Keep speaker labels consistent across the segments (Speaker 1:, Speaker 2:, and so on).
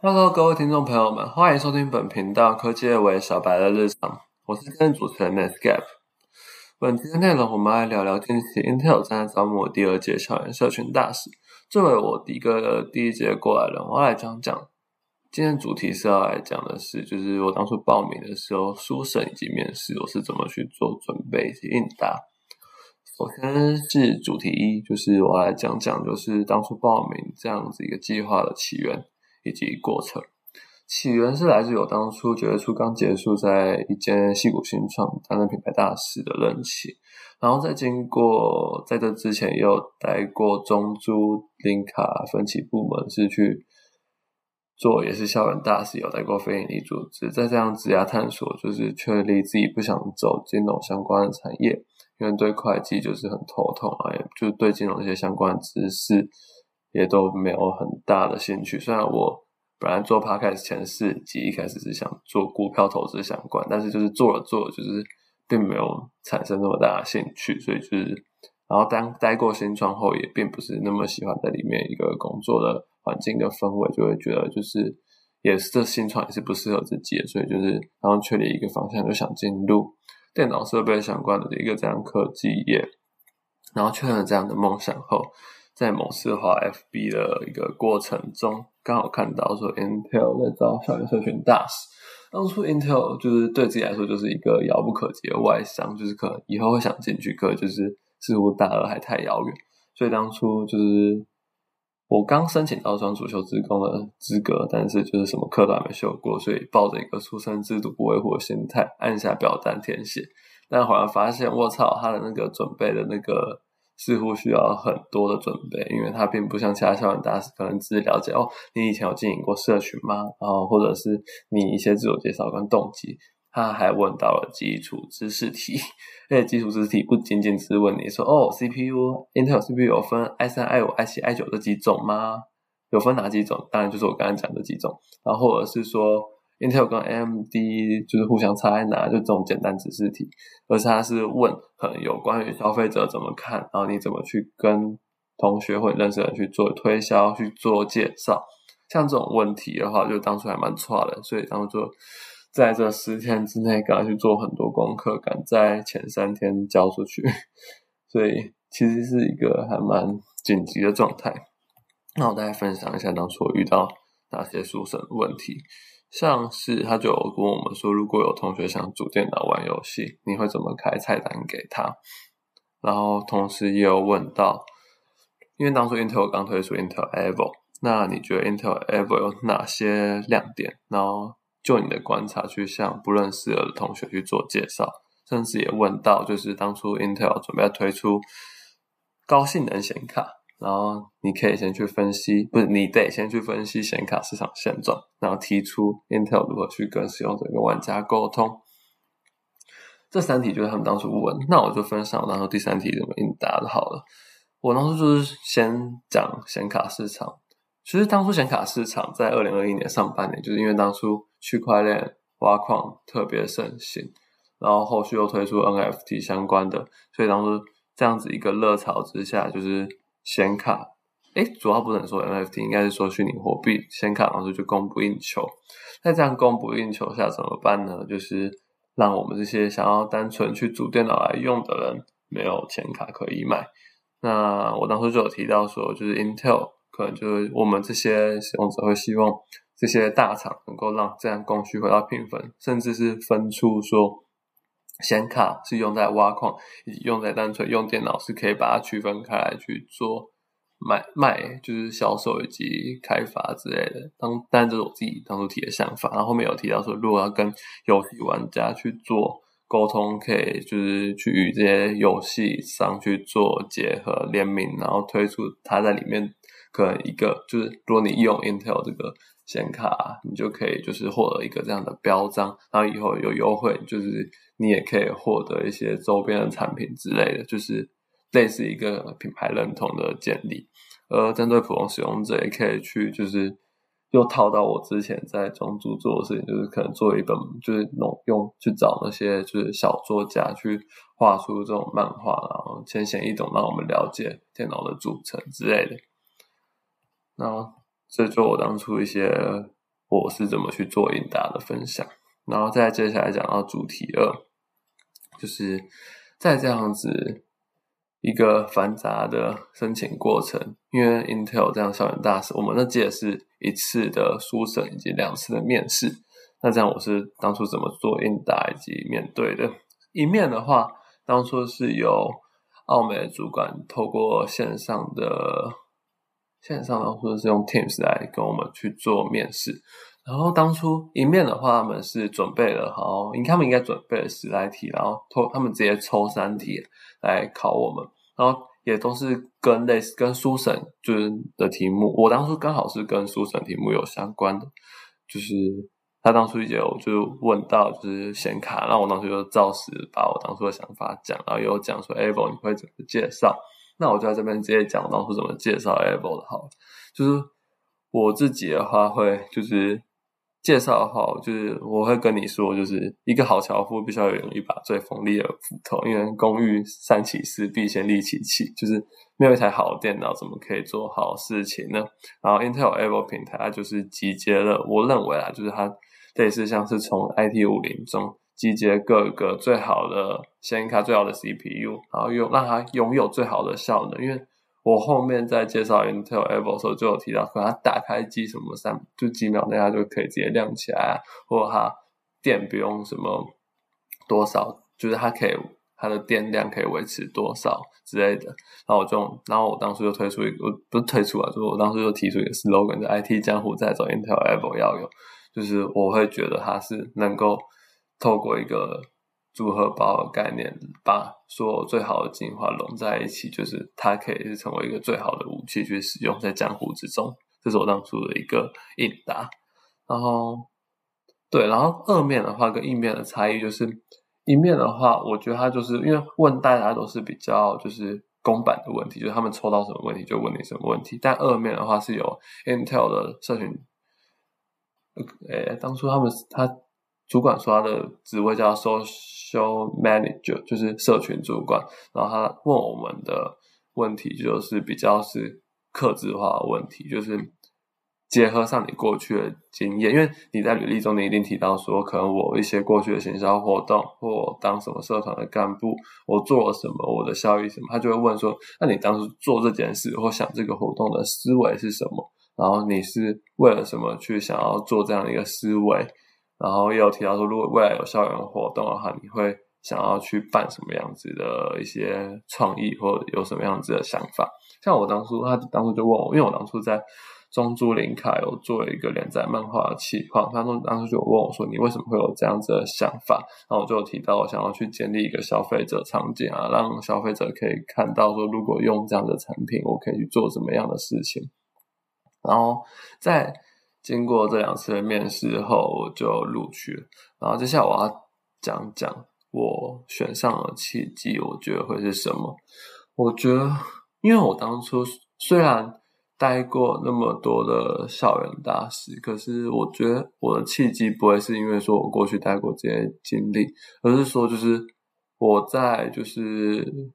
Speaker 1: Hello，各位听众朋友们，欢迎收听本频道科技为小白的日常，我是今天主持人 Netscape。本期的内容，我们来聊聊近期 Intel 正在招募第二届校园社群大使。作为我第一个第一届过来人，我要来讲讲今天主题是要来讲的是，就是我当初报名的时候，书审以及面试，我是怎么去做准备以及应答。首先是主题一，就是我来讲讲，就是当初报名这样子一个计划的起源。以及过程起源是来自于我当初九月初刚结束在一间戏骨新创担任品牌大使的任期，然后在经过在这之前也有待过中珠林卡分期部门，是去做也是校园大使，有待过非营利组织，在这样子涯探索，就是确立自己不想走金融相关的产业，因为对会计就是很头痛啊，也就对金融一些相关知识。也都没有很大的兴趣。虽然我本来做 podcast 前四集一开始是想做股票投资相关，但是就是做了做，就是并没有产生那么大的兴趣。所以就是，然后当待过新创后，也并不是那么喜欢在里面一个工作的环境的氛围，就会觉得就是也是这新创也是不适合自己的。所以就是然后确立一个方向，就想进入电脑设备相关的一个这样科技业。然后确认了这样的梦想后。在某次华 FB 的一个过程中，刚好看到说 Intel 在招校园社群大使。当初 Intel 就是对自己来说就是一个遥不可及的外商，就是可能以后会想进去，可就是似乎大二还太遥远。所以当初就是我刚申请到双主修职工的资格，但是就是什么课都还没修过，所以抱着一个出生制度不维护的心态，按下表单填写。但后来发现，我操，他的那个准备的那个。似乎需要很多的准备，因为它并不像其他校园大使，可能只是了解哦，你以前有经营过社群吗？然后或者是你一些自我介绍跟动机，他还问到了基础知识题，而且基础知识题不仅仅只是问你说哦，CPU，Intel CPU 有分 i 三、i 五、i 七、i 九这几种吗？有分哪几种？当然就是我刚刚讲的几种，然后或者是说。Intel 跟 AMD 就是互相差在哪？就这种简单指示题，而是它是问很有关于消费者怎么看，然后你怎么去跟同学或认识人去做推销、去做介绍。像这种问题的话，就当初还蛮差的，所以当初在这十天之内赶快去做很多功课，赶在前三天交出去，所以其实是一个还蛮紧急的状态。那我大概分享一下当初遇到哪些书生问题。像是他就跟我们说，如果有同学想组电脑玩游戏，你会怎么开菜单给他？然后同时也有问到，因为当初 Intel 刚推出 Intel Evo，那你觉得 Intel Evo 有哪些亮点？然后就你的观察去向不认识的同学去做介绍，甚至也问到，就是当初 Intel 准备要推出高性能显卡。然后你可以先去分析，不是你得先去分析显卡市场现状，然后提出 Intel 如何去跟使用者跟玩家沟通。这三题就是他们当初问，那我就分享然后第三题怎么应答的好了。我当初就是先讲显卡市场，其实当初显卡市场在二零二一年上半年，就是因为当初区块链挖矿特别盛行，然后后续又推出 NFT 相关的，所以当初这样子一个热潮之下，就是。显卡，哎，主要不能说 NFT，应该是说虚拟货币。显卡当时就供不应求，那这样供不应求下怎么办呢？就是让我们这些想要单纯去组电脑来用的人没有显卡可以买。那我当时就有提到说，就是 Intel 可能就是我们这些使用者会希望这些大厂能够让这样供需回到平衡，甚至是分出说。显卡是用在挖矿，以及用在单纯用电脑是可以把它区分开来去做买卖，就是销售以及开发之类的。当但这是我自己当初提的想法，然后后面有提到说，如果要跟游戏玩家去做沟通，可以就是去与这些游戏商去做结合联名，然后推出它在里面可能一个就是，如果你用 Intel 这个显卡，你就可以就是获得一个这样的标章，然后以后有优惠就是。你也可以获得一些周边的产品之类的，就是类似一个品牌认同的建立。而针对普通使用者，也可以去就是又套到我之前在中租做的事情，就是可能做一本，就是弄用去找那些就是小作家去画出这种漫画，然后浅显易懂，让我们了解电脑的组成之类的。那这就我当初一些我是怎么去做应答的分享，然后再接下来讲到主题二，就是在这样子一个繁杂的申请过程，因为 Intel 这样校园大使，我们那届是一次的书审以及两次的面试，那这样我是当初怎么做应答以及面对的？一面的话，当初是由澳美的主管透过线上的。线上当初是用 Teams 来跟我们去做面试，然后当初一面的话，他们是准备了好，他们应该准备了十来题，然后抽他们直接抽三题来考我们，然后也都是跟类似跟书审就是的题目，我当初刚好是跟书审题目有相关的，就是他当初也有就问到就是显卡，然后我当时就照实把我当初的想法讲，然后有讲说 Able 你会怎么介绍。那我就在这边直接讲当初怎么介绍 Apple 的好，就是我自己的话会就是介绍的话，就是我会跟你说，就是一个好樵夫必须要有一把最锋利的斧头，因为工欲善其事，必先利其器，就是没有一台好的电脑，怎么可以做好事情呢？然后 Intel Apple 平台它就是集结了，我认为啊，就是它类似像是从 IT 五零中。集结各个最好的显卡、最好的 CPU，然后用让它拥有最好的效能。因为我后面在介绍 Intel Evo 时候就有提到，可能它打开机什么三就几秒内它就可以直接亮起来啊，或者它电不用什么多少，就是它可以它的电量可以维持多少之类的。然后我就然后我当时就推出一个，不是推出啊，就是我当时就提出一个 slogan，就 IT 江湖在走，Intel Evo 要有，就是我会觉得它是能够。透过一个组合包的概念，把所有最好的精华融在一起，就是它可以成为一个最好的武器去使用在江湖之中。这是我当初的一个应答。然后，对，然后二面的话跟一面的差异就是，一面的话，我觉得它就是因为问大家都是比较就是公版的问题，就是他们抽到什么问题就问你什么问题。但二面的话是有 Intel 的社群，呃，当初他们他。主管说他的职位叫收 manager，就是社群主管。然后他问我们的问题，就是比较是克制化的问题，就是结合上你过去的经验，因为你在履历中你一定提到说，可能我一些过去的行销活动，或当什么社团的干部，我做了什么，我的效益什么，他就会问说，那你当时做这件事或想这个活动的思维是什么？然后你是为了什么去想要做这样的一个思维？然后也有提到说，如果未来有校园活动的话，你会想要去办什么样子的一些创意，或者有什么样子的想法？像我当初，他当初就问我，因为我当初在中珠林卡有做一个连载漫画的企划，他当当时就问我说：“你为什么会有这样子的想法？”然后我就提到，我想要去建立一个消费者场景啊，让消费者可以看到说，如果用这样的产品，我可以去做什么样的事情。然后在经过这两次的面试后，我就录取了。然后接下来我要讲讲我选上了契机，我觉得会是什么？我觉得，因为我当初虽然待过那么多的校园大使，可是我觉得我的契机不会是因为说我过去待过这些经历，而是说就是我在就是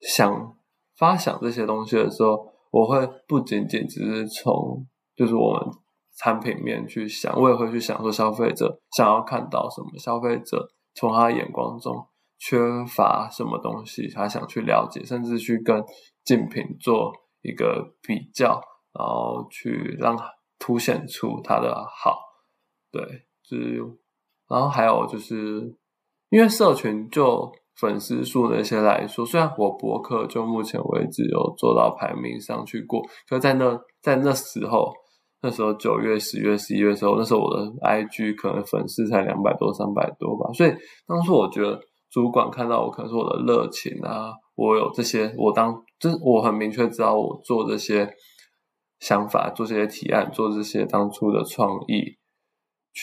Speaker 1: 想发想这些东西的时候，我会不仅仅只是从就是我们。产品面去想，我也会去想说消费者想要看到什么，消费者从他眼光中缺乏什么东西，他想去了解，甚至去跟竞品做一个比较，然后去让凸显出它的好。对，就是，然后还有就是，因为社群就粉丝数那些来说，虽然我博客就目前为止有做到排名上去过，可在那在那时候。那时候九月、十月、十一月时候，那时候我的 IG 可能粉丝才两百多、三百多吧。所以当初我觉得主管看到我，可能是我的热情啊，我有这些，我当就是我很明确知道我做这些想法、做这些提案、做这些当初的创意，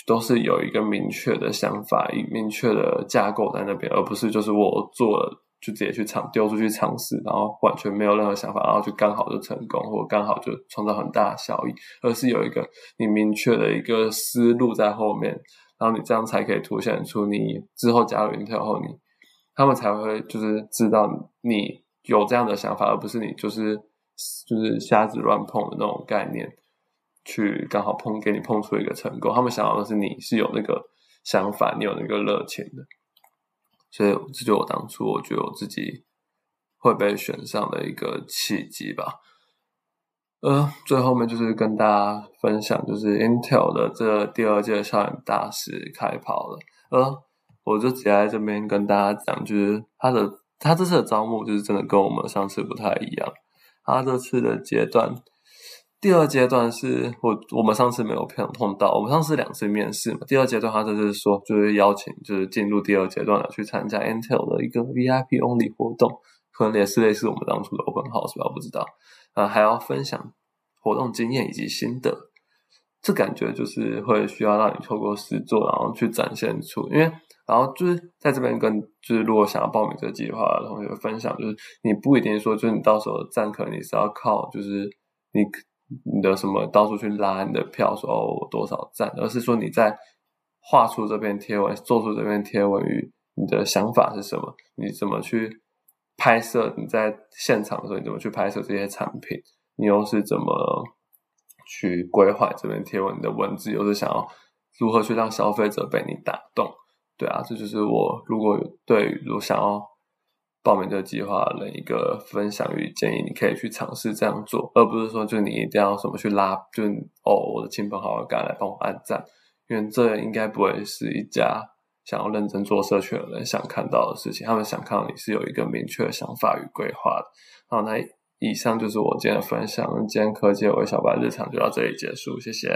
Speaker 1: 都是有一个明确的想法、明确的架构在那边，而不是就是我做了。就直接去尝丢出去尝试，然后完全没有任何想法，然后就刚好就成功，或刚好就创造很大的效益，而是有一个你明确的一个思路在后面，然后你这样才可以凸显出你之后加入 Intel 后，你他们才会就是知道你有这样的想法，而不是你就是就是瞎子乱碰的那种概念。去刚好碰给你碰出一个成功，他们想要的是你是有那个想法，你有那个热情的，所以这就我当初我觉得我自己会被选上的一个契机吧。呃，最后面就是跟大家分享，就是 Intel 的这第二届校园大使开跑了。呃，我就直接在这边跟大家讲，就是他的他这次的招募就是真的跟我们上次不太一样。他这次的阶段，第二阶段是我我们上次没有碰碰到，我们上次两次面试嘛。第二阶段他就是说，就是邀请就是进入第二阶段的去参加 Intel 的一个 VIP only 活动，可能也是类似我们当初的 Open House 吧，不知道。呃，还要分享活动经验以及心得，这感觉就是会需要让你透过实作，然后去展现出。因为，然后就是在这边跟就是如果想要报名这个计划的同学分享，就是你不一定说，就是你到时候站可能你是要靠就是你你的什么到处去拉你的票，说哦多少赞，而是说你在画出这篇贴文，做出这篇贴文与你的想法是什么，你怎么去。拍摄你在现场的时候，你怎么去拍摄这些产品？你又是怎么去规划这篇贴文你的文字？又是想要如何去让消费者被你打动？对啊，这就是我如果对如果想要报名这个计划的一个分享与建议，你可以去尝试这样做，而不是说就你一定要什么去拉，就哦我的亲朋好友赶来帮我按赞，因为这应该不会是一家。想要认真做社群的人想看到的事情，他们想看到你是有一个明确的想法与规划的。好，那以上就是我今天的分享。今天科技微小白日常就到这里结束，谢谢。